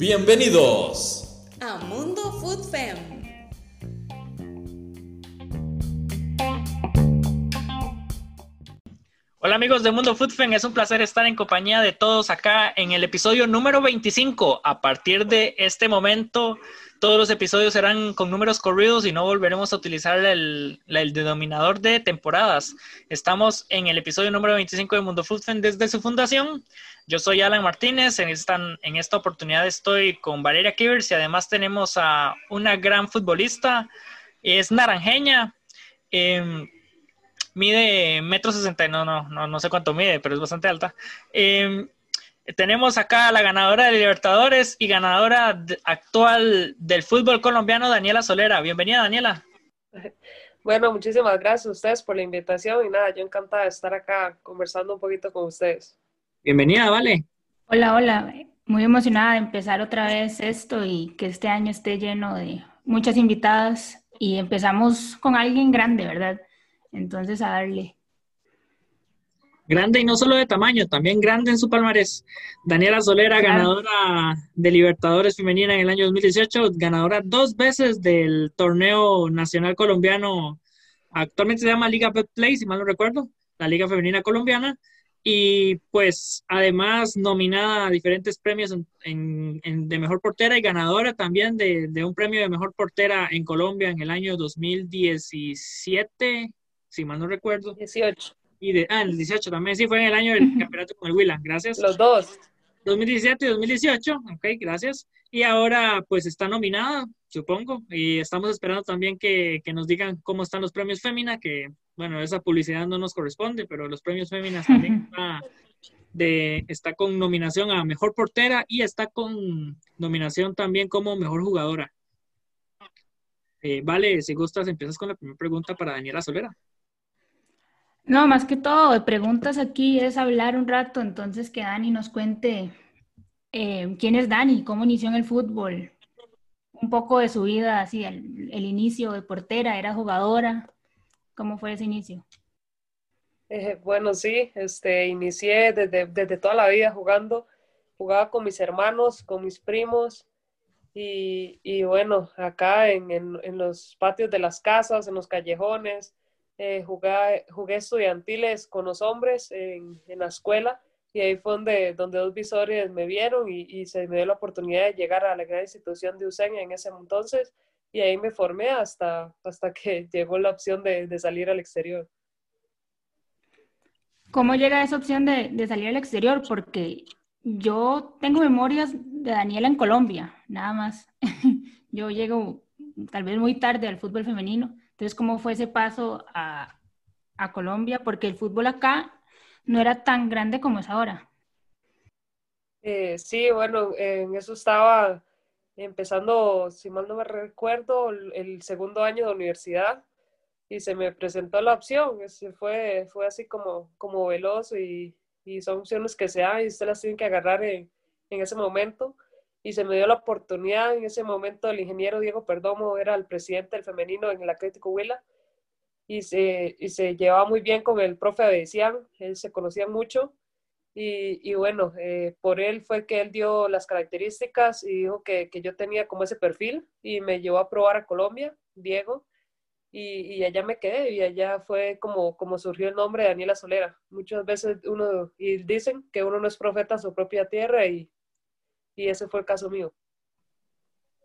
Bienvenidos Hola amigos de Mundo Food Fem, es un placer estar en compañía de todos acá en el episodio número 25. A partir de este momento, todos los episodios serán con números corridos y no volveremos a utilizar el, denominador de temporadas. Estamos en el episodio número 25 de Mundo Food Fem desde su fundación yo soy Alan Martínez, en esta, en esta oportunidad estoy con Valeria Kivers y además tenemos a una gran futbolista, es naranjeña, em, mide metro sesenta, no, no, no, no sé cuánto mide, pero es bastante alta. Em, tenemos acá a la ganadora de Libertadores y ganadora actual del fútbol colombiano, Daniela Solera. Bienvenida, Daniela. Bueno, muchísimas gracias a ustedes por la invitación y nada, yo encantada de estar acá conversando un poquito con ustedes. Bienvenida, Vale. Hola, hola. Muy emocionada de empezar otra vez esto y que este año esté lleno de muchas invitadas y empezamos con alguien grande, ¿verdad? Entonces a darle. Grande y no solo de tamaño, también grande en su palmarés. Daniela Solera, ganadora de Libertadores Femenina en el año 2018, ganadora dos veces del torneo nacional colombiano, actualmente se llama Liga Best Play, si mal no recuerdo, la Liga Femenina Colombiana, y pues además nominada a diferentes premios en, de mejor portera y ganadora también de, de, un premio de mejor portera en Colombia en el año 2017, si mal no recuerdo. 18. Y de, ah, el 18 también, sí, fue en el año del campeonato con el Huila, gracias. Los dos. 2017 y 2018, ok, gracias. Y ahora pues está nominada, supongo, y estamos esperando también que, que nos digan cómo están los premios Fémina, que bueno, esa publicidad no nos corresponde, pero los premios Féminas también está, de, está con nominación a Mejor Portera y está con nominación también como Mejor Jugadora. Eh, vale, si gustas, empiezas con la primera pregunta para Daniela Solera. No, más que todo, preguntas aquí es hablar un rato, entonces que Dani nos cuente eh, quién es Dani, cómo inició en el fútbol, un poco de su vida, así, el, el inicio de portera, era jugadora, ¿Cómo fue ese inicio? Eh, bueno, sí, este, inicié desde, desde toda la vida jugando. Jugaba con mis hermanos, con mis primos. Y, y bueno, acá en, en, en, los patios de las casas, en los callejones, eh, jugué, jugué, estudiantiles con los hombres en, en, la escuela y ahí fue donde, donde dos visores me vieron y, y, se me dio la oportunidad de llegar a la gran institución de Useña en ese entonces y ahí me formé hasta, hasta que llegó la opción de, de salir al exterior. ¿Cómo llega esa opción de, de, salir al exterior? Porque yo tengo memorias de Daniela en Colombia, nada más. yo llego tal vez muy tarde al fútbol femenino. Entonces, ¿cómo fue ese paso a, a Colombia? Porque el fútbol acá no era tan grande como es ahora. Eh, sí, bueno, en eso estaba empezando, si mal no me recuerdo, el segundo año de universidad y se me presentó la opción. fue, fue así como, como veloz y, y son opciones que se dan y usted las tiene que agarrar en, en, ese momento. Y se me dio la oportunidad en ese momento, el ingeniero Diego Perdomo era el presidente del femenino en el Atlético Huila y se, y se llevaba muy bien con el profe Abedicián, él se conocía mucho y, y bueno, eh, por él fue que él dio las características y dijo que, que, yo tenía como ese perfil y me llevó a probar a Colombia, Diego, y, y, allá me quedé y allá fue como, como surgió el nombre de Daniela Solera. Muchas veces uno, y dicen que uno no es profeta en su propia tierra y, y ese fue el caso mío.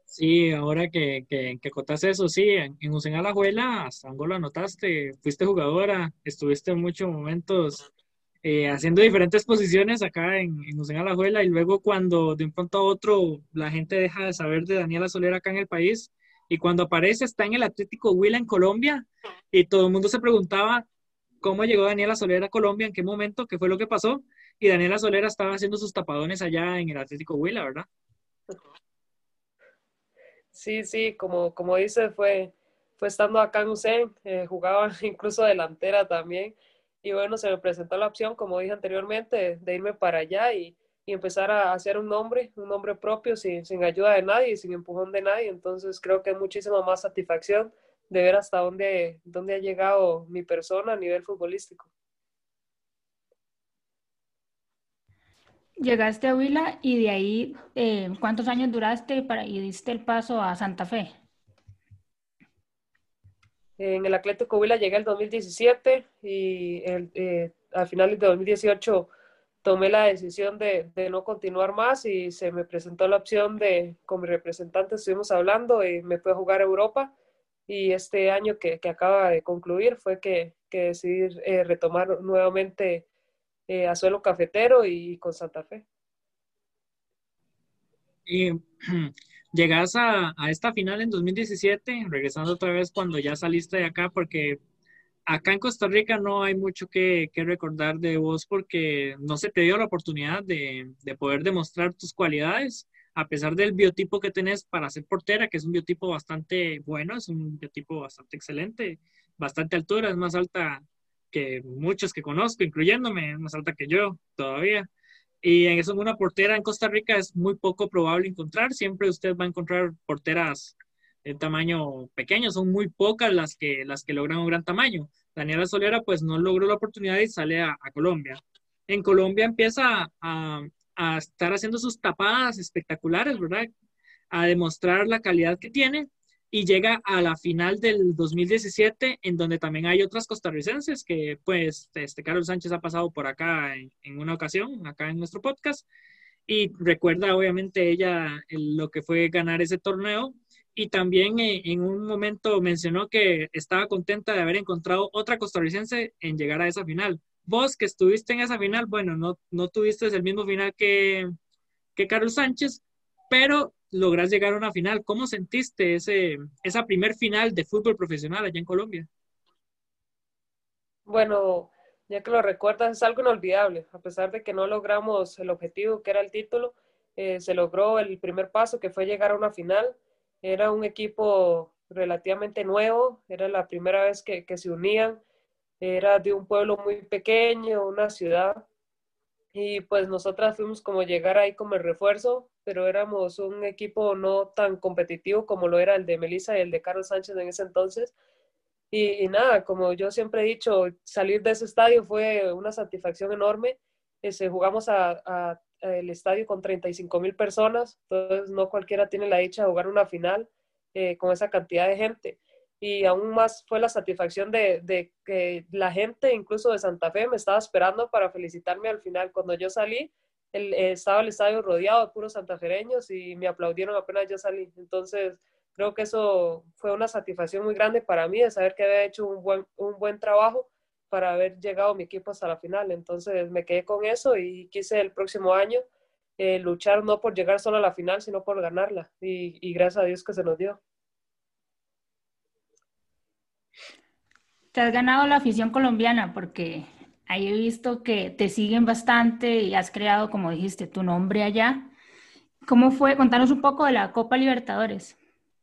Sí, ahora que, que, que eso, sí, en, en Usen Alajuela, hasta Angola anotaste, fuiste jugadora, estuviste en muchos momentos eh, haciendo diferentes posiciones acá en, en Alajuela y luego cuando de un pronto a otro la gente deja de saber de Daniela Soler acá en el país y cuando aparece está en el Atlético Huila en Colombia y todo el mundo se preguntaba cómo llegó Daniela Soler a Colombia, en qué momento, qué fue lo que pasó y Daniela Soler estaba haciendo sus tapadones allá en el Atlético Huila, ¿verdad? Sí, sí, como, como dice, fue, fue estando acá en UCEN, eh, jugaba incluso delantera también y bueno, se me presentó la opción, como dije anteriormente, de, irme para allá y, y, empezar a hacer un nombre, un nombre propio, sin, sin ayuda de nadie, sin empujón de nadie. Entonces creo que es muchísima más satisfacción de ver hasta dónde, dónde ha llegado mi persona a nivel futbolístico. Llegaste a Huila y de ahí, eh, ¿cuántos años duraste para, y diste el paso a Santa Fe? En el Atlético Huila llegué el 2017 y el, eh, al final de 2018 tomé la decisión de, de, no continuar más y se me presentó la opción de, con mi representante estuvimos hablando y me fui a jugar a Europa y este año que, que acaba de concluir fue que, que decidí eh, retomar nuevamente eh, a suelo cafetero y con Santa Fe. Y llegas a, esta final en 2017, regresando otra vez cuando ya saliste de acá, porque acá en Costa Rica no hay mucho que, que recordar de vos porque no se te dio la oportunidad de, de, poder demostrar tus cualidades, a pesar del biotipo que tenés para ser portera, que es un biotipo bastante bueno, es un biotipo bastante excelente, bastante altura, es más alta que muchos que conozco, incluyéndome, más alta que yo todavía. Y en eso una portera en Costa Rica es muy poco probable encontrar. Siempre usted va a encontrar porteras de tamaño pequeño, son muy pocas las que, las que logran un gran tamaño. Daniela Solera pues no logró la oportunidad y sale a, a Colombia. En Colombia empieza a, a, estar haciendo sus tapadas espectaculares, ¿verdad? A demostrar la calidad que tiene y llega a la final del 2017 en donde también hay otras costarricenses que pues este Carlos Sánchez ha pasado por acá en, una ocasión, acá en nuestro podcast y recuerda obviamente ella lo que fue ganar ese torneo y también eh, en un momento mencionó que estaba contenta de haber encontrado otra costarricense en llegar a esa final. Vos que estuviste en esa final, bueno, no, no tuviste el mismo final que, que Carlos Sánchez, pero logras llegar a una final. ¿Cómo sentiste ese, esa primer final de fútbol profesional allá en Colombia? Bueno, ya que lo recuerdas, es algo inolvidable. A pesar de que no logramos el objetivo, que era el título, eh, se logró el primer paso, que fue llegar a una final. Era un equipo relativamente nuevo, era la primera vez que, que se unían. Era de un pueblo muy pequeño, una ciudad. Y pues nosotras fuimos como llegar ahí como el refuerzo pero éramos un equipo no tan competitivo como lo era el de Melissa y el de Carlos Sánchez en ese entonces. Y, y nada, como yo siempre he dicho, salir de ese estadio fue una satisfacción enorme. Ese, jugamos a, el estadio con 35 mil personas, entonces no cualquiera tiene la dicha de jugar una final eh, con esa cantidad de gente. Y aún más fue la satisfacción de que la gente, incluso de Santa Fe, me estaba esperando para felicitarme al final. Cuando yo salí, el, eh, estaba el estadio rodeado de puros santafereños y me aplaudieron apenas yo salí. Entonces, creo que eso fue una satisfacción muy grande para mí de saber que había hecho un buen, un buen trabajo para haber llegado mi equipo hasta la final. Entonces, me quedé con eso y quise el próximo año eh, luchar no por llegar solo a la final, sino por ganarla. Y, y gracias a Dios que se nos dio. Te has ganado la afición colombiana porque ahí he visto que te siguen bastante y has creado, como dijiste, tu nombre allá. ¿Cómo fue? Contanos un poco de la Copa Libertadores.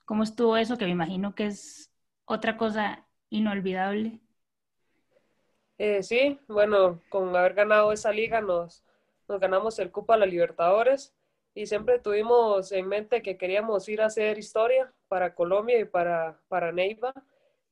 ¿Cómo estuvo eso? Que me imagino que es otra cosa inolvidable. Eh, sí, bueno, con haber ganado esa liga nos, nos ganamos el Copa la Libertadores y siempre tuvimos en mente que queríamos ir a hacer historia para Colombia y para, para Neiva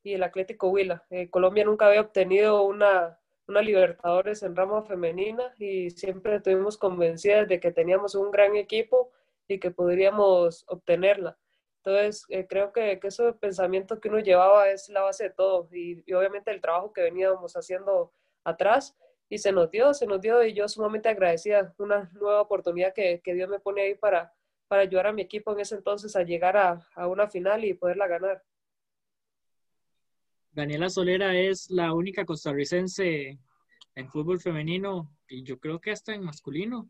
y el Atlético Huila. Eh, Colombia nunca había obtenido una, una Libertadores en rama femenina y siempre estuvimos convencidas de que teníamos un gran equipo y que podríamos obtenerla. Entonces, eh, creo que, que ese pensamiento que uno llevaba es la base de todo y, y, obviamente el trabajo que veníamos haciendo atrás y se nos dio, se nos dio y yo sumamente agradecida, una nueva oportunidad que, que Dios me pone ahí para, para ayudar a mi equipo en ese entonces a llegar a, a una final y poderla ganar. Daniela Solera es la única costarricense en fútbol femenino y yo creo que hasta en masculino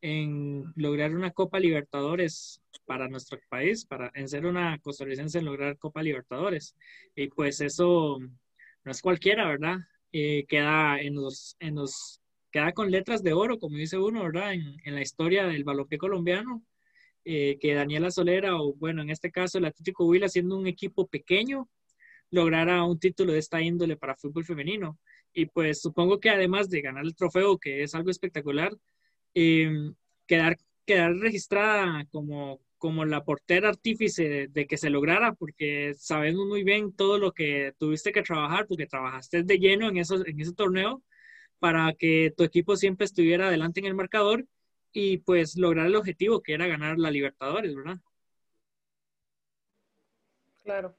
en lograr una Copa Libertadores para nuestro país, para en ser una costarricense en lograr Copa Libertadores. Y pues eso no es cualquiera, ¿verdad? Eh, queda en los, en los, queda con letras de oro, como dice uno, ¿verdad? En, en la historia del balompié colombiano, eh, que Daniela Solera, o bueno, en este caso el Atlético Huila, siendo un equipo pequeño, lograra un título de esta índole para fútbol femenino. Y pues supongo que además de ganar el trofeo, que es algo espectacular, eh, quedar, quedar registrada como, como la portera artífice de, de, que se lograra, porque sabemos muy bien todo lo que tuviste que trabajar, porque trabajaste de lleno en, eso, en ese torneo para que tu equipo siempre estuviera adelante en el marcador y pues lograr el objetivo que era ganar la Libertadores, ¿verdad? Claro.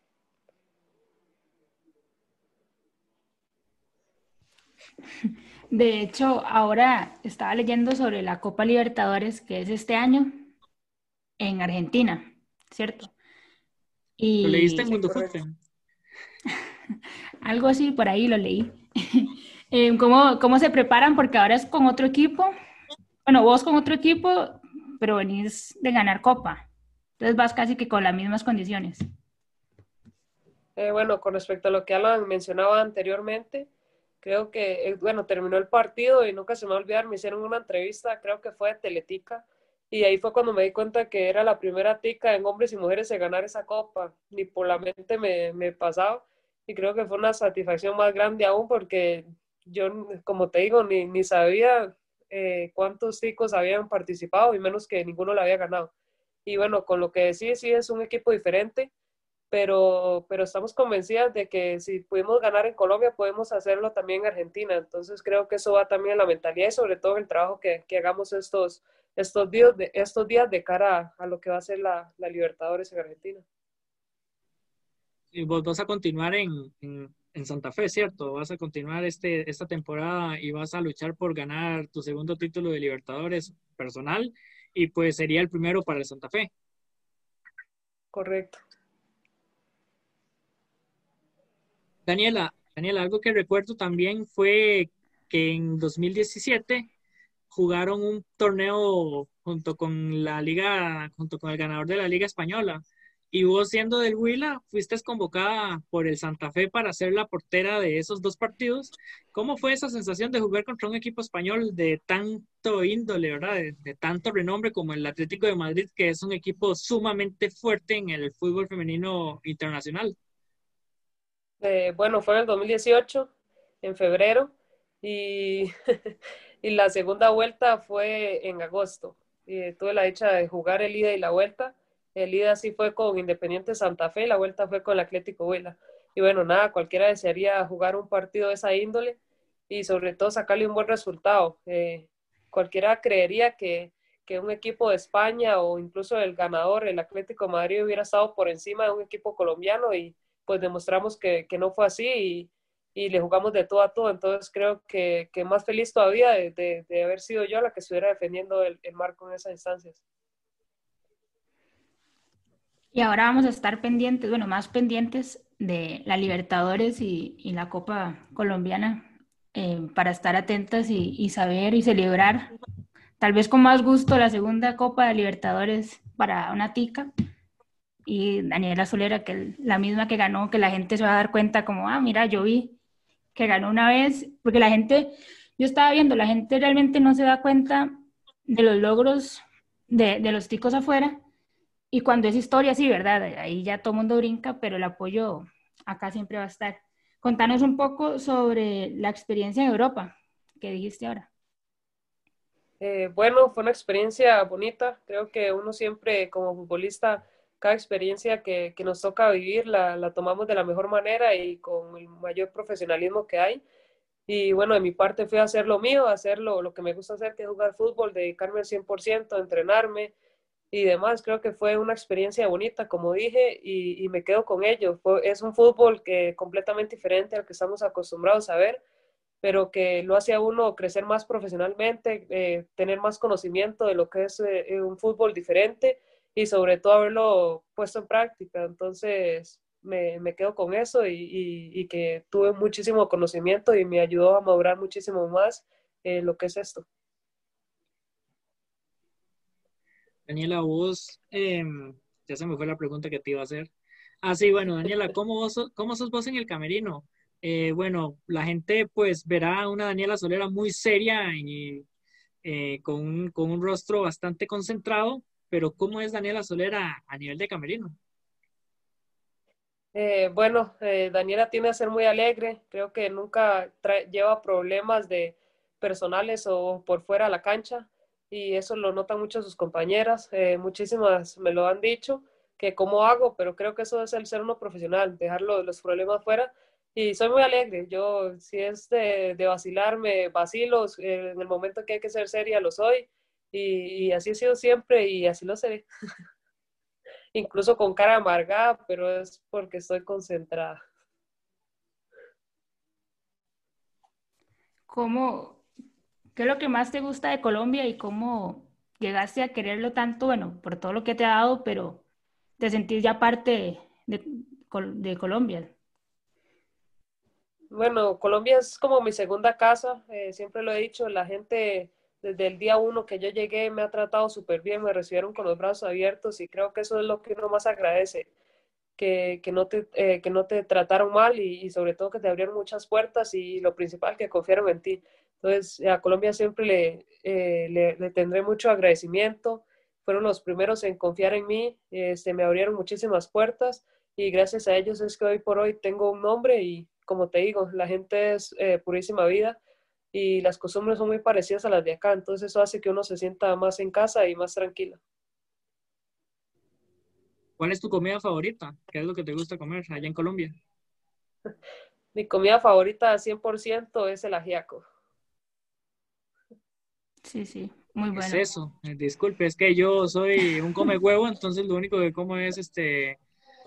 De hecho, ahora estaba leyendo sobre la Copa Libertadores, que es este año, en Argentina, ¿cierto? Y... ¿Lo leíste en Mundo Algo así, por ahí lo leí. Eh, ¿Cómo, ¿Cómo se preparan? Porque ahora es con otro equipo. Bueno, vos con otro equipo, pero venís de ganar Copa. Entonces vas casi que con las mismas condiciones. Eh, bueno, con respecto a lo que Alan mencionaba anteriormente, creo que, eh, bueno, terminó el partido y nunca se me va a olvidar, me hicieron una entrevista, creo que fue de Teletica, y ahí fue cuando me di cuenta que era la primera tica en hombres y mujeres de ganar esa copa, ni por la mente me, me pasaba, y creo que fue una satisfacción más grande aún porque yo, como te digo, ni, ni sabía eh, cuántos ticos habían participado y menos que ninguno lo había ganado. Y bueno, con lo que decís, sí es un equipo diferente, pero, pero estamos convencidas de que si pudimos ganar en Colombia, podemos hacerlo también en Argentina. Entonces creo que eso va también en la mentalidad y sobre todo el trabajo que, que hagamos estos, estos, días de, estos días de cara a, lo que va a ser la, la Libertadores en Argentina. Y vos vas a continuar en, en, en, Santa Fe, ¿cierto? Vas a continuar este, esta temporada y vas a luchar por ganar tu segundo título de Libertadores personal y pues sería el primero para el Santa Fe. Correcto. Daniela, Daniela, algo que recuerdo también fue que en 2017 jugaron un torneo junto con la liga, junto con el ganador de la liga española. Y vos siendo del Huila, fuiste convocada por el Santa Fe para ser la portera de esos dos partidos. ¿Cómo fue esa sensación de jugar contra un equipo español de tanto índole, verdad? De, de, tanto renombre como el Atlético de Madrid, que es un equipo sumamente fuerte en el fútbol femenino internacional? Eh, bueno, fue en el 2018, en febrero, y, y, la segunda vuelta fue en agosto. Y tuve la dicha de jugar el ida y la vuelta. El ida sí fue con Independiente Santa Fe, la vuelta fue con el Atlético Huila. Y bueno, nada, cualquiera desearía jugar un partido de esa índole y sobre todo sacarle un buen resultado. Eh, cualquiera creería que, que un equipo de España o incluso el ganador, el Atlético Madrid, hubiera estado por encima de un equipo colombiano y, pues demostramos que, que no fue así y, y, le jugamos de todo a todo. Entonces creo que, que más feliz todavía de, de, haber sido yo la que estuviera defendiendo el, el, marco en esas instancias. Y ahora vamos a estar pendientes, bueno, más pendientes de la Libertadores y, y la Copa Colombiana eh, para estar atentas y, y saber y celebrar, tal vez con más gusto, la segunda Copa de Libertadores para una tica y Daniela Solera, que la misma que ganó, que la gente se va a dar cuenta como, ah, mira, yo vi que ganó una vez, porque la gente, yo estaba viendo, la gente realmente no se da cuenta de los logros de, de los ticos afuera, y cuando es historia, sí, ¿verdad? Ahí ya todo el mundo brinca, pero el apoyo acá siempre va a estar. Contanos un poco sobre la experiencia en Europa, que dijiste ahora. Eh, bueno, fue una experiencia bonita. Creo que uno siempre como futbolista cada experiencia que, que nos toca vivir la, la, tomamos de la mejor manera y con el mayor profesionalismo que hay. Y bueno, de mi parte fui a hacer lo mío, a hacer lo, lo que me gusta hacer, que es jugar fútbol, dedicarme al 100%, entrenarme y demás. Creo que fue una experiencia bonita, como dije, y, y me quedo con ello. Fue, es un fútbol que completamente diferente al que estamos acostumbrados a ver, pero que lo hace a uno crecer más profesionalmente, eh, tener más conocimiento de lo que es eh, un fútbol diferente y sobre todo haberlo puesto en práctica. Entonces me, me quedo con eso y, y, que tuve muchísimo conocimiento y me ayudó a madurar muchísimo más eh, lo que es esto. Daniela, vos, eh, ya se me fue la pregunta que te iba a hacer. Ah, sí, bueno, Daniela, ¿cómo, vos, cómo sos vos en el camerino? Eh, bueno, la gente pues verá una Daniela Solera muy seria y eh, con, con un rostro bastante concentrado, pero ¿cómo es Daniela Solera a nivel de camerino? Eh, bueno, eh, Daniela tiende a ser muy alegre, creo que nunca lleva problemas de personales o por fuera a la cancha y eso lo notan mucho sus compañeras, eh, muchísimas me lo han dicho, que cómo hago, pero creo que eso es el ser uno profesional, dejar los, problemas fuera y soy muy alegre, yo si es de, de vacilarme, vacilo, en el momento que hay que ser seria lo soy y, y así he sido siempre y así lo seré. Incluso con cara amargada, pero es porque estoy concentrada. ¿Cómo, ¿Qué es lo que más te gusta de Colombia y cómo llegaste a quererlo tanto? Bueno, por todo lo que te ha dado, pero te sentís ya parte de, de Colombia. Bueno, Colombia es como mi segunda casa, eh, siempre lo he dicho, la gente desde el día uno que yo llegué me ha tratado súper bien, me recibieron con los brazos abiertos y creo que eso es lo que uno más agradece, que, que no, te, eh, que no te trataron mal y, sobre todo que te abrieron muchas puertas y lo principal, que confiaron en ti. Entonces, a Colombia siempre le, eh, le, le, tendré mucho agradecimiento, fueron los primeros en confiar en mí, este, me abrieron muchísimas puertas y gracias a ellos es que hoy por hoy tengo un nombre y como te digo, la gente es eh, purísima vida y las costumbres son muy parecidas a las de acá, entonces eso hace que uno se sienta más en casa y más tranquilo. ¿Cuál es tu comida favorita? ¿Qué es lo que te gusta comer allá en Colombia? Mi comida favorita 100% es el ajiaco. Sí, sí, muy bueno. Es eso, eh, disculpe, es que yo soy un come huevo, entonces lo único que como es este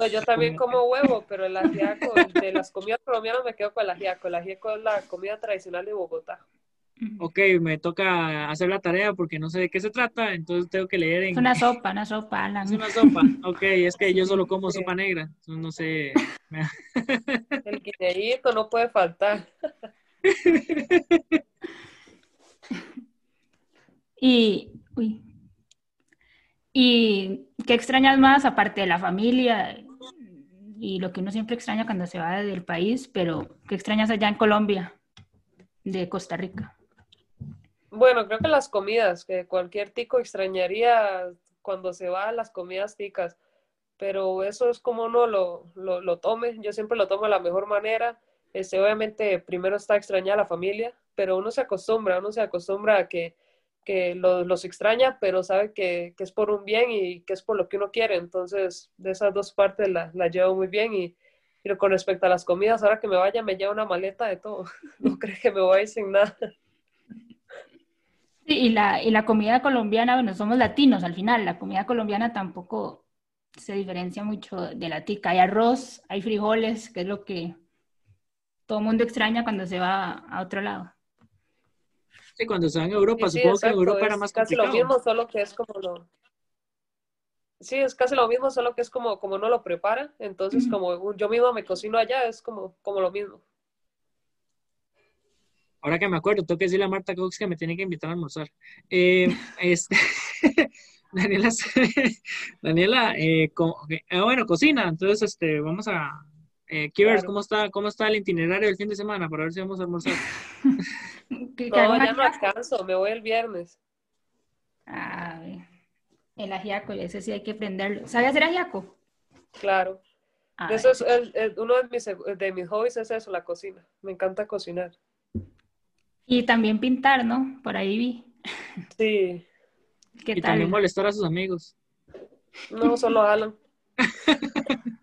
pues yo también como huevo, pero el ajiaco, de las comidas colombianas me quedo con el ajiaco. El ajiaco es la comida tradicional de Bogotá. Ok, me toca hacer la tarea porque no sé de qué se trata, entonces tengo que leer en... Es una sopa, una sopa, Alan. Es una sopa, ok, es que yo solo como sopa negra, no sé... El guineíto no puede faltar. y, uy, ¿y qué extrañas más aparte de la familia? Y lo que uno siempre extraña cuando se va del país, pero ¿qué extrañas allá en Colombia, de Costa Rica? Bueno, creo que las comidas, que cualquier tico extrañaría cuando se va las comidas ticas, pero eso es como uno lo, lo, lo tome, yo siempre lo tomo de la mejor manera, este, obviamente primero está extrañar a la familia, pero uno se acostumbra, uno se acostumbra a que que los extraña, pero sabe que, que, es por un bien y que es por lo que uno quiere. Entonces, de esas dos partes la, la llevo muy bien. Y, y, con respecto a las comidas, ahora que me vaya, me llevo una maleta de todo. No creo que me voy sin nada. Sí, y la, y la comida colombiana, bueno, somos latinos al final. La comida colombiana tampoco se diferencia mucho de la tica. Hay arroz, hay frijoles, que es lo que todo mundo extraña cuando se va a otro lado. Sí, cuando se van a Europa, sí, supongo que en Europa era más casi lo mismo, solo que es como lo... Sí, es casi lo mismo, solo que es como, como no lo prepara. Entonces, como yo mismo me cocino allá, es como, como lo mismo. Ahora que me acuerdo, tengo que decirle a Marta Cox que me tiene que invitar a almorzar. Eh, este, Daniela, Daniela eh, eh, bueno, cocina, entonces este, vamos a, eh, ¿cómo está, ¿cómo está el itinerario del fin de semana para ver si vamos a almorzar? no, ya no alcanzo, me voy el viernes. Ah, el ajiaco, ese sí hay que aprenderlo. ¿Sabe hacer ajiaco? Claro. eso es uno de mis, de mis hobbies es eso, la cocina. Me encanta cocinar. Y también pintar, ¿no? Por ahí vi. Sí. ¿Qué y también molestar a sus amigos. No, solo Alan.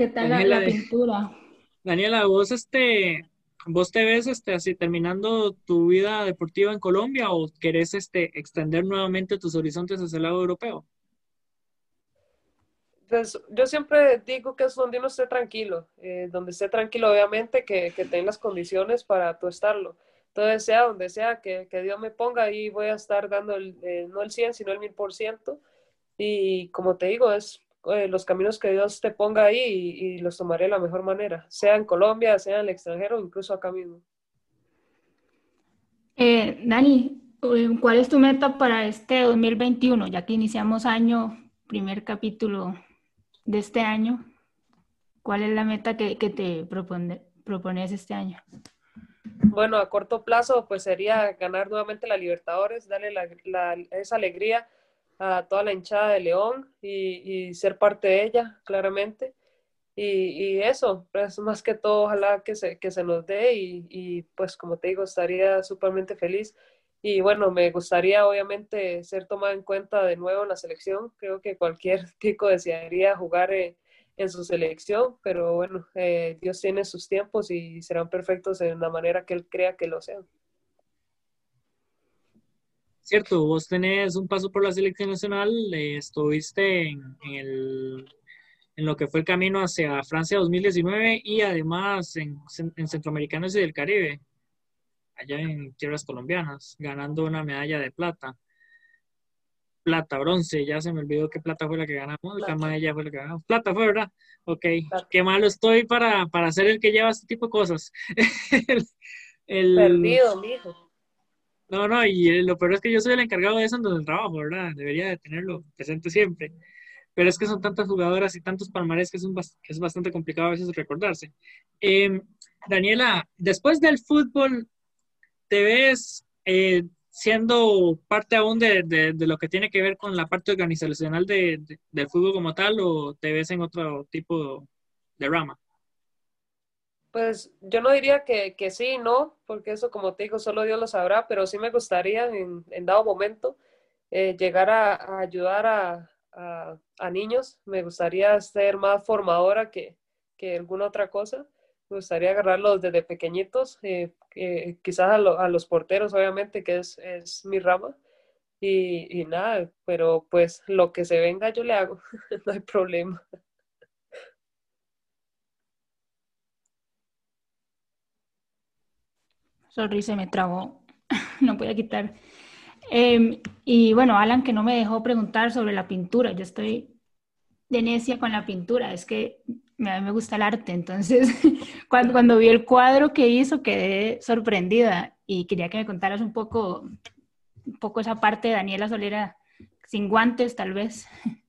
¿Qué tal la, pintura? Daniela, vos este, vos te ves este así terminando tu vida deportiva en Colombia o querés este extender nuevamente tus horizontes hacia el lado europeo? Pues yo siempre digo que es donde uno esté tranquilo, eh, donde esté tranquilo, obviamente, que, que tenga las condiciones para tú estarlo. Entonces, sea donde sea que, que Dios me ponga, ahí voy a estar dando el, eh, no el 100, sino el 1000%. Y como te digo, es eh, los caminos que Dios te ponga ahí y, los tomaré de la mejor manera, sea en Colombia, sea en el extranjero, incluso acá mismo. Eh, Dani, eh, ¿cuál es tu meta para este 2021? Ya que iniciamos año, primer capítulo de este año, ¿cuál es la meta que, te propones este año? Bueno, a corto plazo, pues sería ganar nuevamente la Libertadores, darle esa alegría a toda la hinchada de León y, ser parte de ella, claramente. Y, eso, pues más que todo, ojalá que se, que se nos dé y, pues como te digo, estaría súpermente feliz. Y bueno, me gustaría obviamente ser tomada en cuenta de nuevo en la selección. Creo que cualquier chico desearía jugar en su selección, pero bueno, eh, Dios tiene sus tiempos y serán perfectos en la manera que Él crea que lo sean. Cierto, vos tenés un paso por la selección nacional, eh, estuviste en, el, en lo que fue el camino hacia Francia 2019 y además en, en Centroamericanos y del Caribe, allá en tierras colombianas, ganando una medalla de plata plata, bronce, ya se me olvidó qué plata fue la que ganamos, plata. medalla fue la que ganamos. Plata fue, ¿verdad? Ok, qué malo estoy para, para ser el que lleva este tipo de cosas. el, Perdido, mijo. No, no, y lo peor es que yo soy el encargado de eso en el trabajo, ¿verdad? Debería de tenerlo presente siempre. Pero es que son tantas jugadoras y tantos palmares que es, un, que es bastante complicado a veces recordarse. Eh, Daniela, después del fútbol, ¿te ves eh, siendo parte aún de, de, lo que tiene que ver con la parte organizacional de, del fútbol como tal o te ves en otro tipo de rama? Pues yo no diría que, que sí, no, porque eso como te digo, solo Dios lo sabrá, pero sí me gustaría en, dado momento eh, llegar a, ayudar a, a, niños, me gustaría ser más formadora que, que alguna otra cosa me gustaría agarrarlos desde pequeñitos, eh, quizás a, los porteros, obviamente, que es, es mi rama. Y, y, nada, pero pues lo que se venga yo le hago, no hay problema. Sorry, se me trabó, no voy a quitar. Em, y bueno, Alan, que no me dejó preguntar sobre la pintura, yo estoy de necia con la pintura, es que a mí me gusta el arte, entonces cuando, cuando vi el cuadro que hizo quedé sorprendida. Y quería que me contaras un poco, un poco esa parte de Daniela Solera, sin guantes tal vez.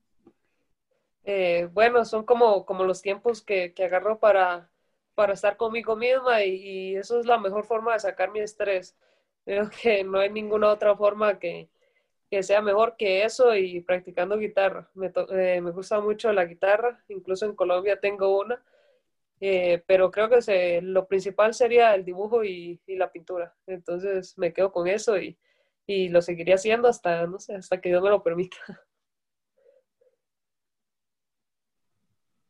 Eh, bueno, son como, como los tiempos que, que agarro para, para estar conmigo misma y, y, eso es la mejor forma de sacar mi estrés. Creo que no hay ninguna otra forma que, que sea mejor que eso y practicando guitarra. Me, eh, me gusta mucho la guitarra, incluso en Colombia tengo una, eh, pero creo que lo principal sería el dibujo y, la pintura. Entonces me quedo con eso y, y, lo seguiría haciendo hasta, no sé, hasta que Dios me lo permita.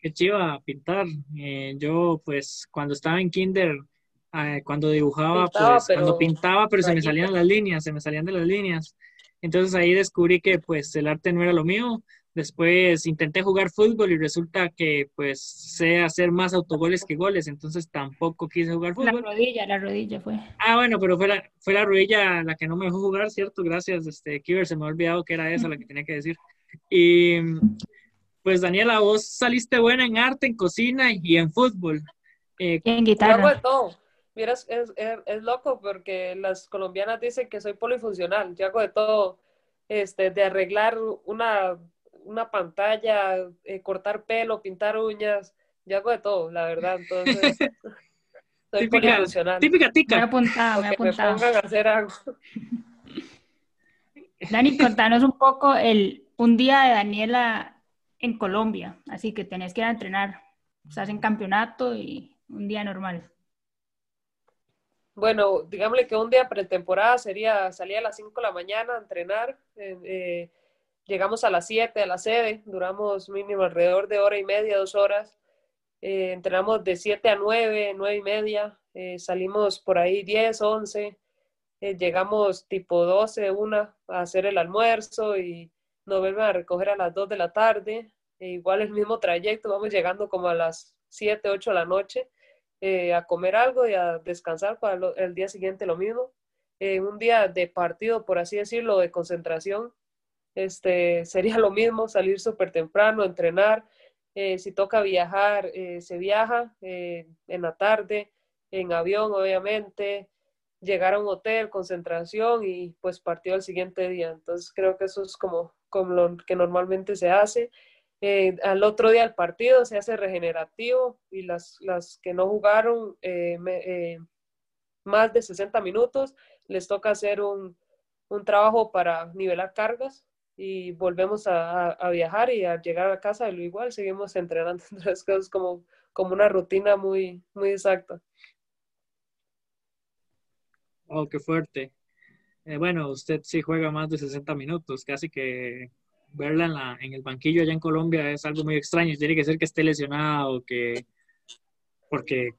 Qué chiva pintar. Eh, yo pues cuando estaba en kinder, cuando dibujaba, pues cuando pintaba, pero se me salían las líneas, se me salían de las líneas. Entonces ahí descubrí que pues el arte no era lo mío. Después intenté jugar fútbol y resulta que pues sé hacer más autogoles que goles, entonces tampoco quise jugar fútbol. La rodilla, la rodilla fue. Ah, bueno, pero fue la, fue la rodilla la que no me dejó jugar, ¿cierto? Gracias, este, Kiver, se me ha olvidado que era esa la que tenía que decir. Y pues Daniela, vos saliste buena en arte, en cocina y en fútbol. Eh, en guitarra. todo. Mira, es, es, es, loco porque las colombianas dicen que soy polifuncional. Yo hago de todo, este, de arreglar una, una pantalla, eh, cortar pelo, pintar uñas. Yo hago de todo, la verdad. Entonces, soy típica, polifuncional. Típica tica. Me he apuntado, me he apuntado. Me pongan a hacer algo. Dani, contanos un poco el, un día de Daniela en Colombia. Así que tenés que ir a entrenar. Estás en campeonato y un día normal. Bueno, digámosle que un día pretemporada sería salir a las 5 de la mañana a entrenar. Eh, eh, llegamos a las 7 a la sede, duramos mínimo alrededor de hora y media, dos horas. Eh, entrenamos de 7 a 9, 9 y media. Eh, salimos por ahí 10, 11. Eh, llegamos tipo 12, 1 a hacer el almuerzo y nos vuelven a recoger a las 2 de la tarde. E igual el mismo trayecto, vamos llegando como a las 7, 8 de la noche eh, a comer algo y a descansar para el día siguiente lo mismo. Eh, un día de partido, por así decirlo, de concentración, este, sería lo mismo, salir súper temprano, entrenar. Eh, si toca viajar, eh, se viaja en la tarde, en avión, obviamente, llegar a un hotel, concentración y pues partido al siguiente día. Entonces creo que eso es como, como lo que normalmente se hace. Eh, al otro día el partido se hace regenerativo y las, las que no jugaron eh, eh, más de 60 minutos les toca hacer un, un, trabajo para nivelar cargas y volvemos a, a, viajar y al llegar a casa lo igual seguimos entrenando las cosas como, como una rutina muy, muy exacta. Oh, qué fuerte. bueno, usted sí juega más de 60 minutos, casi que verla en, la, en el banquillo allá en Colombia es algo muy extraño. Tiene que ser que esté lesionado o que... Porque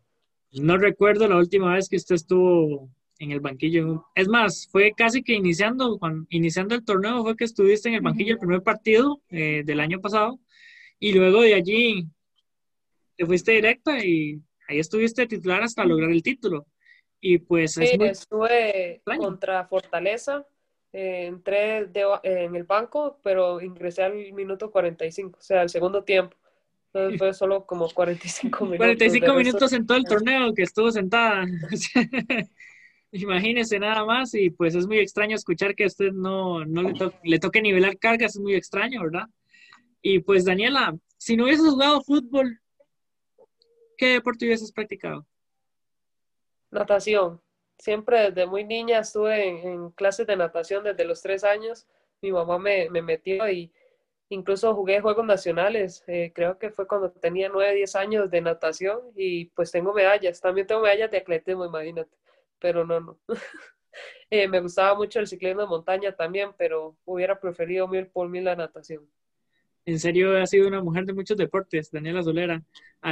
no recuerdo la última vez que usted estuvo en el banquillo. Es más, fue casi que iniciando, cuando, iniciando el torneo, fue que estuviste en el banquillo el primer partido eh, del año pasado y luego de allí te fuiste directa y ahí estuviste titular hasta lograr el título. Y pues sí, estuve contra Fortaleza, eh, entré en el banco, pero ingresé al minuto 45, o sea, al segundo tiempo. Entonces fue solo como 45 minutos. 45 minutos en todo el torneo que estuvo sentada. Imagínese nada más y pues es muy extraño escuchar que a usted no, no le, le toque nivelar cargas, es muy extraño, ¿verdad? Y pues Daniela, si no hubieses jugado fútbol, ¿qué deporte hubieses practicado? Natación. Siempre desde muy niña estuve en, clases de natación desde los tres años. Mi mamá me, metió y incluso jugué juegos nacionales. Eh, creo que fue cuando tenía nueve, diez años de natación y pues tengo medallas. También tengo medallas de atletismo, imagínate. Pero no, no. Eh, me gustaba mucho el ciclismo de montaña también, pero hubiera preferido mil por mil la natación en serio ha sido una mujer de muchos deportes, Daniela Solera.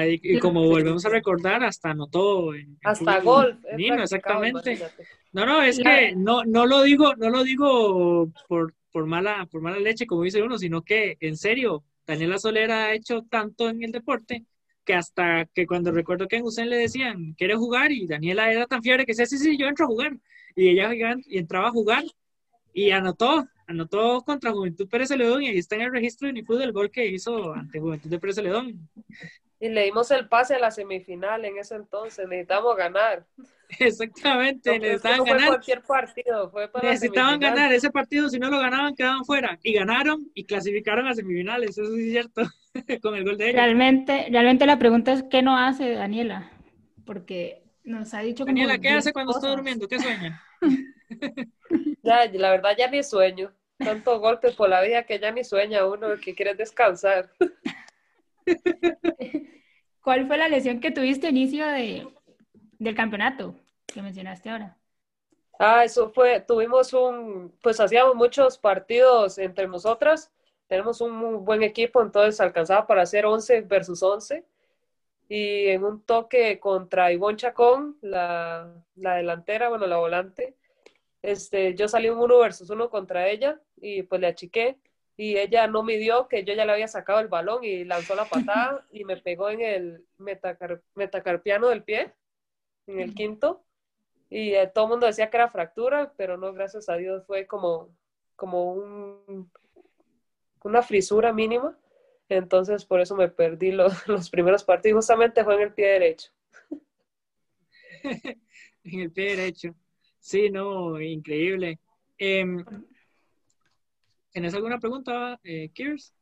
y como volvemos a recordar, hasta anotó en, hasta golf. exactamente. No, no, es que no, no lo digo, no lo digo por, por mala, por mala leche, como dice uno, sino que en serio, Daniela Solera ha hecho tanto en el deporte que hasta que cuando recuerdo que en Usain le decían, ¿quiere jugar? Y Daniela era tan fiebre que decía, sí, sí, yo entro a jugar. Y ella y entraba a jugar y anotó, anotó contra Juventud Pérez Celedón y ahí está en el registro de Unifut el gol que hizo ante Juventud de Pérez Celedón. Y le dimos el pase a la semifinal en ese entonces, necesitamos ganar. Exactamente, necesitaban no ganar. cualquier partido, fue para necesitaban ganar ese partido, si no lo ganaban quedaban fuera. Y ganaron y clasificaron a semifinales, eso sí es cierto, con el gol de ella. Realmente, realmente la pregunta es, ¿qué no hace Daniela? Porque nos ha dicho... Daniela, ¿qué hace cuando está durmiendo? ¿Qué sueña? ya, la verdad ya ni sueño tanto golpe por la vida que ya ni sueña uno que quiere descansar. ¿Cuál fue la lesión que tuviste inicio de, del campeonato que mencionaste ahora? Ah, eso fue, tuvimos un, pues hacíamos muchos partidos entre nosotras, tenemos un muy buen equipo, entonces alcanzaba para hacer 11 versus 11. Y en un toque contra Ivonne Chacón, la, la delantera, bueno, la volante, este, yo salí un uno versus uno contra ella y pues le achiqué y ella no midió que yo ya le había sacado el balón y lanzó la patada y me pegó en el metacarpiano del pie, en el quinto. Y eh, todo el mundo decía que era fractura, pero no, gracias a Dios, fue como, como un, una frisura mínima. Entonces, por eso me perdí los, los primeros partidos. Justamente fue en el pie derecho. en el pie derecho. Sí, no, increíble. Eh, ¿Tienes alguna pregunta, eh, Kiers?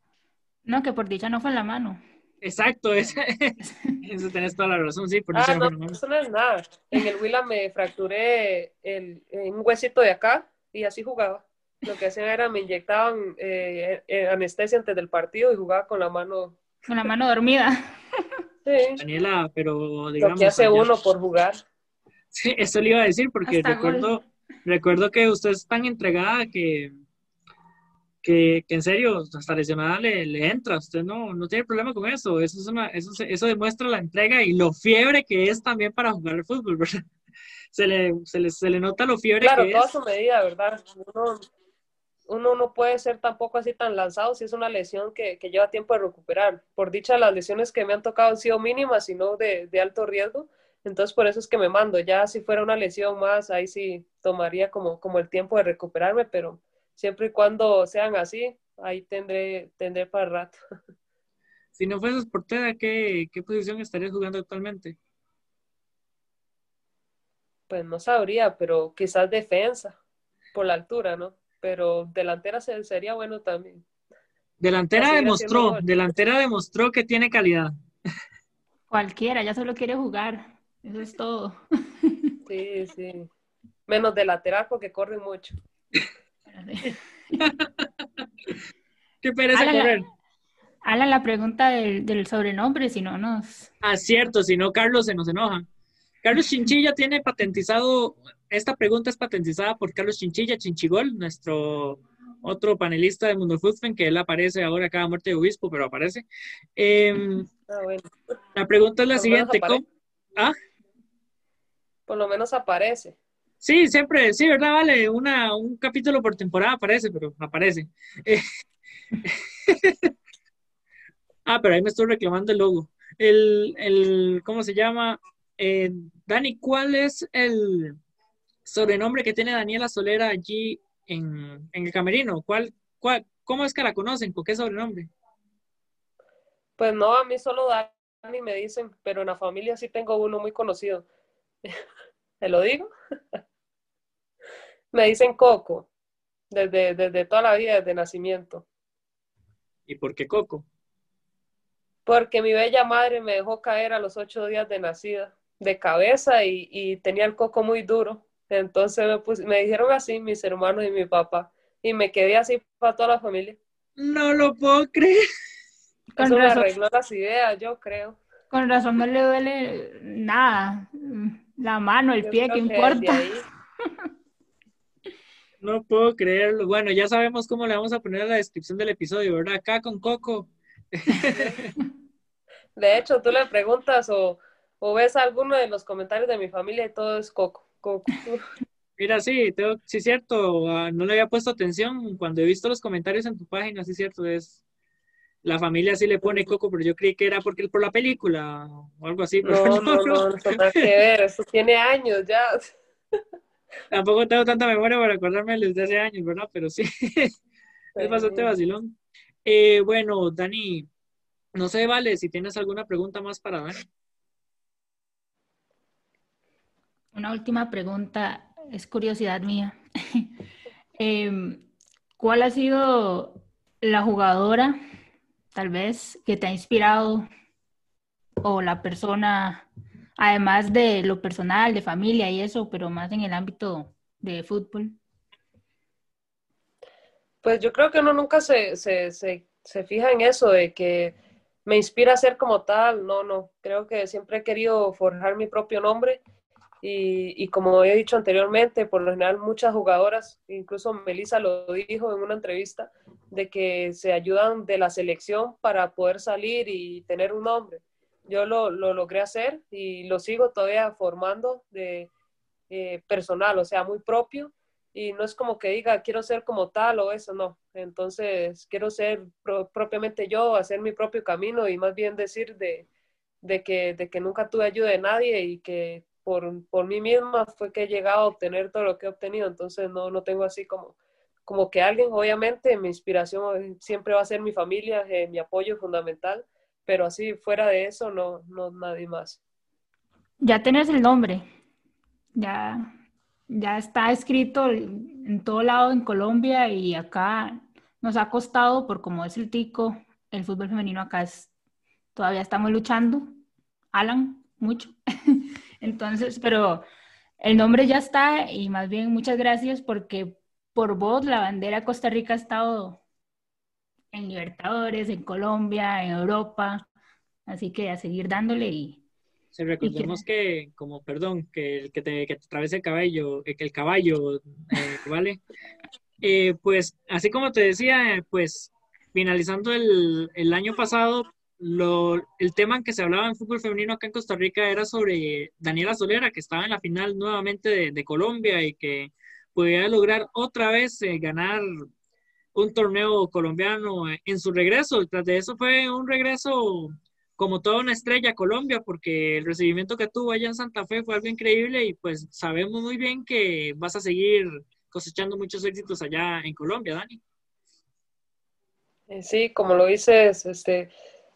No, que por dicha no fue en la mano. Exacto, eso tenés toda la razón, sí, por ah, no, no, eso no es nada. En el Willa me fracturé el, un huesito de acá y así jugaba. Lo que hacían era me inyectaban eh, eh, anestesia antes del partido y jugaba con la mano. Con la mano dormida. Sí. Daniela, pero digamos. Lo que hace uno por jugar. Sí, eso le iba a decir porque recuerdo, recuerdo que usted es tan entregada que, que, en serio, hasta lesionada le, le, entra. Usted no, no tiene problema con eso. Eso, es una, eso, eso demuestra la entrega y lo fiebre que es también para jugar al fútbol, ¿verdad? Se le, se le, se le nota lo fiebre claro, que es. Claro, toda su medida, ¿verdad? Uno, uno no puede ser tampoco así tan lanzado si es una lesión que, que, lleva tiempo de recuperar. Por dicha, las lesiones que me han tocado han sido mínimas y no de, de alto riesgo entonces, por eso es que me mando. Ya si fuera una lesión más, ahí sí tomaría como, como el tiempo de recuperarme, pero siempre y cuando sean así, ahí tendré, tendré para el rato. Si no fueras portera, ¿qué, ¿qué posición estarías jugando actualmente? Pues no sabría, pero quizás defensa, por la altura, ¿no? Pero delantera sería bueno también. Delantera demostró, delantera demostró que tiene calidad. Cualquiera, ya solo quiere jugar. Eso es todo. Sí, sí. Menos de lateral porque corre mucho. Qué pereza correr. Alan, la pregunta del, sobrenombre, si no nos... Ah, cierto, si no Carlos se nos enoja. Carlos Chinchilla tiene patentizado, esta pregunta es patentizada por Carlos Chinchilla, Chinchigol, nuestro otro panelista de Mundo Fútbol, que él aparece ahora cada muerte de obispo, pero aparece. Em, ah, la pregunta es la siguiente. ¿Ah? Por lo menos aparece. Sí, siempre, sí, ¿verdad? Vale, una, un capítulo por temporada aparece, pero aparece. ah, pero ahí me estoy reclamando el logo. El, el ¿cómo se llama? Eh, Dani, ¿cuál es el sobrenombre que tiene Daniela Solera allí en, en el camerino? ¿Cuál, cuál, ¿Cómo es que la conocen? ¿Con qué sobrenombre? Pues no, a mí solo Dani me dicen, pero en la familia sí tengo uno muy conocido. ¿Te lo digo? me dicen Coco, desde, desde toda la vida, desde nacimiento. ¿Y por qué Coco? Porque mi bella madre me dejó caer a los ocho días de nacida, de cabeza, y, tenía el coco muy duro. Entonces me, me dijeron así mis hermanos y mi papá, y me quedé así para toda la familia. No lo puedo creer. Eso me arregló las ideas, yo creo. Con razón no le duele nada. La mano, el pie, ¿qué importa? No puedo creerlo. Bueno, ya sabemos cómo le vamos a poner a la descripción del episodio, ¿verdad? Acá con Coco. De hecho, tú le preguntas o, ves alguno de los comentarios de mi familia y todo es Coco. Coco. Mira, sí, tengo, sí, cierto. Ah, no le había puesto atención cuando he visto los comentarios en tu página, sí, cierto. Es la familia sí le pone Coco, pero yo creí que era porque por la película o algo así. no, no, no, no, no, nada que ver. Eso tiene años ya. Tampoco tengo tanta memoria para acordarme desde hace años, ¿verdad? Pero sí, es bastante vacilón. Eh, bueno, Dani, no sé, Vale, si tienes alguna pregunta más para Dani. Una última pregunta, es curiosidad mía. Em, ¿Cuál ha sido la jugadora, tal vez, que te ha inspirado o la persona además de lo personal, de familia y eso, pero más en el ámbito de fútbol? Pues yo creo que uno nunca se, fija en eso, de que me inspira a ser como tal, no, no, creo que siempre he querido forjar mi propio nombre y, y, como he dicho anteriormente, por lo general muchas jugadoras, incluso Melissa lo dijo en una entrevista, de que se ayudan de la selección para poder salir y tener un nombre yo lo, logré hacer y lo sigo todavía formando de eh, personal, o sea, muy propio. Y no es como que diga, quiero ser como tal o eso, no. Entonces, quiero ser propiamente yo, hacer mi propio camino y más bien decir de, que, de que nunca tuve ayuda de nadie y que por, por, mí misma fue que he llegado a obtener todo lo que he obtenido. Entonces, no, no tengo así como, como que alguien, obviamente, mi inspiración siempre va a ser mi familia, eh, mi apoyo fundamental pero así fuera de eso no, no nadie más. Ya tenés el nombre, ya, ya está escrito en todo lado en Colombia y acá nos ha costado, por como es el tico, el fútbol femenino acá es, todavía estamos luchando, Alan, mucho. Entonces, pero el nombre ya está y más bien muchas gracias porque por vos la bandera Costa Rica ha estado en Libertadores, en Colombia, en Europa. Así que a seguir dándole y... Recordemos que... como, perdón, que el que te, que atraviese el caballo, eh, que el caballo, eh, ¿vale? Eh, pues, así como te decía, pues, finalizando el, el año pasado, lo, el tema en que se hablaba en fútbol femenino acá en Costa Rica era sobre Daniela Solera, que estaba en la final nuevamente de, de Colombia y que podía lograr otra vez ganar un torneo colombiano en su regreso. Tras de eso fue un regreso como toda una estrella a Colombia, porque el recibimiento que tuvo allá en Santa Fe fue algo increíble y pues sabemos muy bien que vas a seguir cosechando muchos éxitos allá en Colombia, Dani. Eh, sí, como lo dices, este,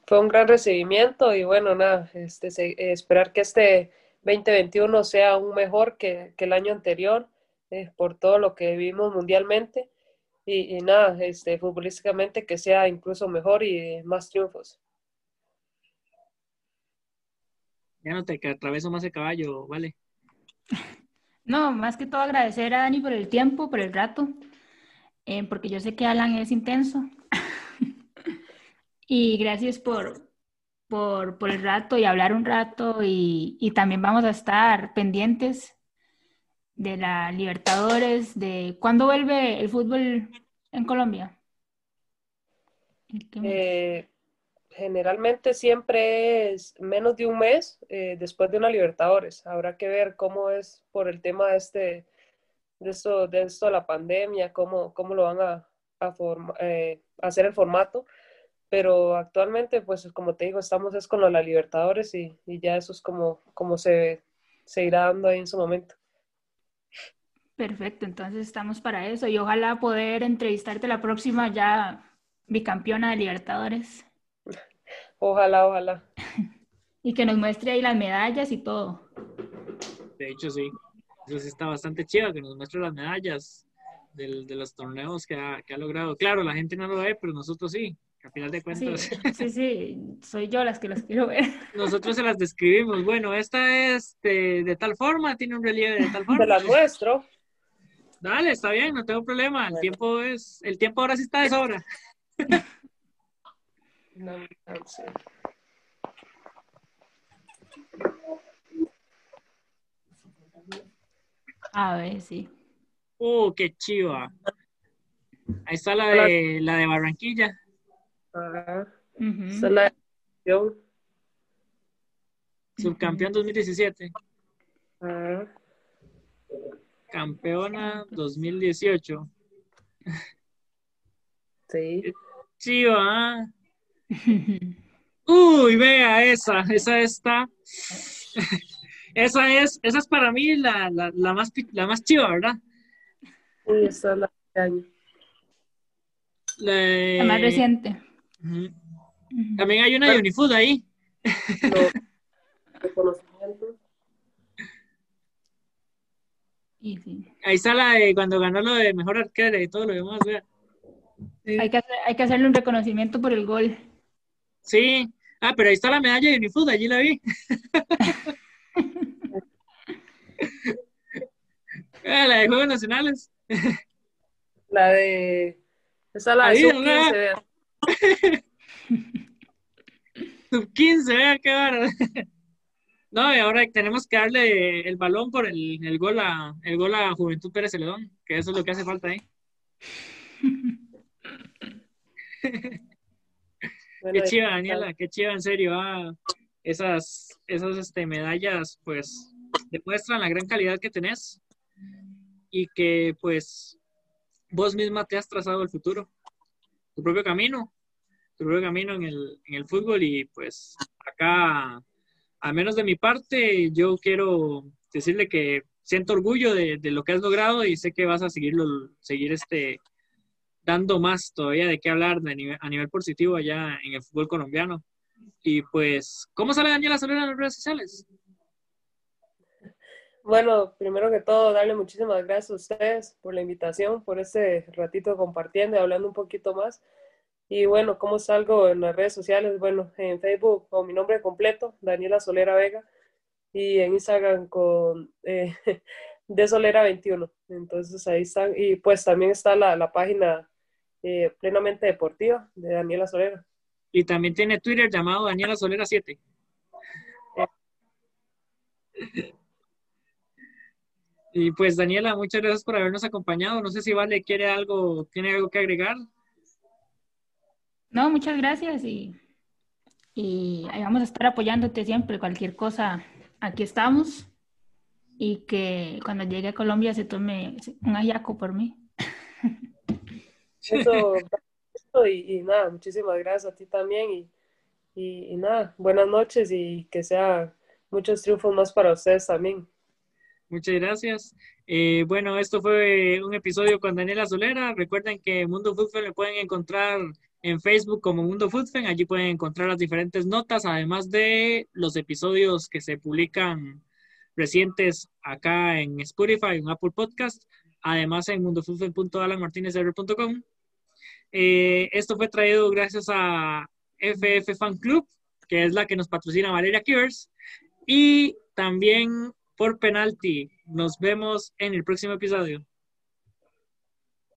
fue un gran recibimiento y bueno, nada, este, esperar que este 2021 sea aún mejor que, el año anterior eh, por todo lo que vivimos mundialmente y, nada, este, futbolísticamente que sea incluso mejor y más triunfos. Ya no te atraveso más el caballo, ¿vale? No, más que todo agradecer a Dani por el tiempo, por el rato, eh, porque yo sé que Alan es intenso. y gracias por, por, por, el rato y hablar un rato y, y también vamos a estar pendientes de la Libertadores, de cuándo vuelve el fútbol en Colombia. Eh, generalmente siempre es menos de un mes eh, después de una Libertadores. Habrá que ver cómo es por el tema de este de esto de esto la pandemia, cómo, cómo lo van a, a eh, hacer el formato. Pero actualmente, pues como te digo, estamos es con lo de la Libertadores y, y ya eso es como, como se, se irá dando ahí en su momento. Perfecto, entonces estamos para eso y ojalá poder entrevistarte la próxima ya bicampeona de Libertadores. Ojalá, ojalá. y que nos muestre ahí las medallas y todo. De hecho, sí. Eso sí está bastante chido, que nos muestre las medallas de los torneos que ha, que ha logrado. Claro, la gente no lo ve, pero nosotros sí. A final de cuentas. Sí, sí, soy yo las que las quiero ver. Nosotros se las describimos. Bueno, esta es de, tal forma, tiene un relieve de tal forma. De la nuestro. Dale, está bien, no tengo problema. El tiempo es, el tiempo ahora sí está de sobra. A ver, sí. Uh, qué chiva. Ahí está la de la de Barranquilla. Ajá. Esa es la Subcampeón 2017. Ajá. Campeona 2018. Sí. Chiva. Uy, vea esa, esa está. esa es, esa es para mí la, la, la más la más chiva, ¿verdad? Sí, esa es la de año. La, más reciente. También hay una de Unifood ahí. reconocimiento. Ahí está la de cuando ganó lo de mejor arquero y todo lo demás, vea. Hay, que hay que hacerle un reconocimiento por el gol. Sí. Ah, pero ahí está la medalla de Unifood, allí la vi. ah, la de Juegos Nacionales. la de... Esa la de sub-15, Sub-15, vea qué bárbaro. No, y ahora tenemos que darle el balón por el, el, gol a el gol a Juventud Pérez Celedón, que eso es lo que hace falta ahí. qué chiva, Daniela, qué chiva, en serio. Ah, esas esas este, medallas, pues, demuestran la gran calidad que tenés y que, pues, vos misma te has trazado el futuro, tu propio camino, tu camino en el, en el fútbol y, pues, acá, al menos de mi parte, yo quiero decirle que siento orgullo de, de lo que has logrado y sé que vas a seguirlo, seguir este dando más todavía de qué hablar a nivel positivo allá en el fútbol colombiano. Y pues, ¿cómo sale Daniela Solera en las redes sociales? Bueno, primero que todo, darle muchísimas gracias a ustedes por la invitación, por este ratito compartiendo y hablando un poquito más. Y bueno, ¿cómo salgo en las redes sociales? Bueno, en Facebook con mi nombre completo, Daniela Solera Vega, y en Instagram con eh, de Solera 21. Entonces ahí están. Y pues también está la, la página eh, plenamente deportiva de Daniela Solera. Y también tiene Twitter llamado Daniela Solera 7. Y pues Daniela, muchas gracias por habernos acompañado. No sé si Vale quiere algo, tiene algo que agregar. No, muchas gracias y, y ahí vamos a estar apoyándote siempre. Cualquier cosa, aquí estamos. Y que cuando llegue a Colombia se tome un ayaco por mí. Eso, y, y, nada, muchísimas gracias a ti también y, y, nada, buenas noches y que sea muchos triunfos más para ustedes también. Muchas gracias. Eh, bueno, esto fue un episodio con Daniela Solera. Recuerden que Mundo Fútbol le pueden encontrar en Facebook como Mundo Fútbol. Allí pueden encontrar las diferentes notas, además de los episodios que se publican recientes acá en Spotify, en Apple Podcast, además en mundofutbol.alanmartinezr.com eh, esto fue traído gracias a FF Fan Club, que es la que nos patrocina Valeria Kivers, y también por penalti. Nos vemos en el próximo episodio.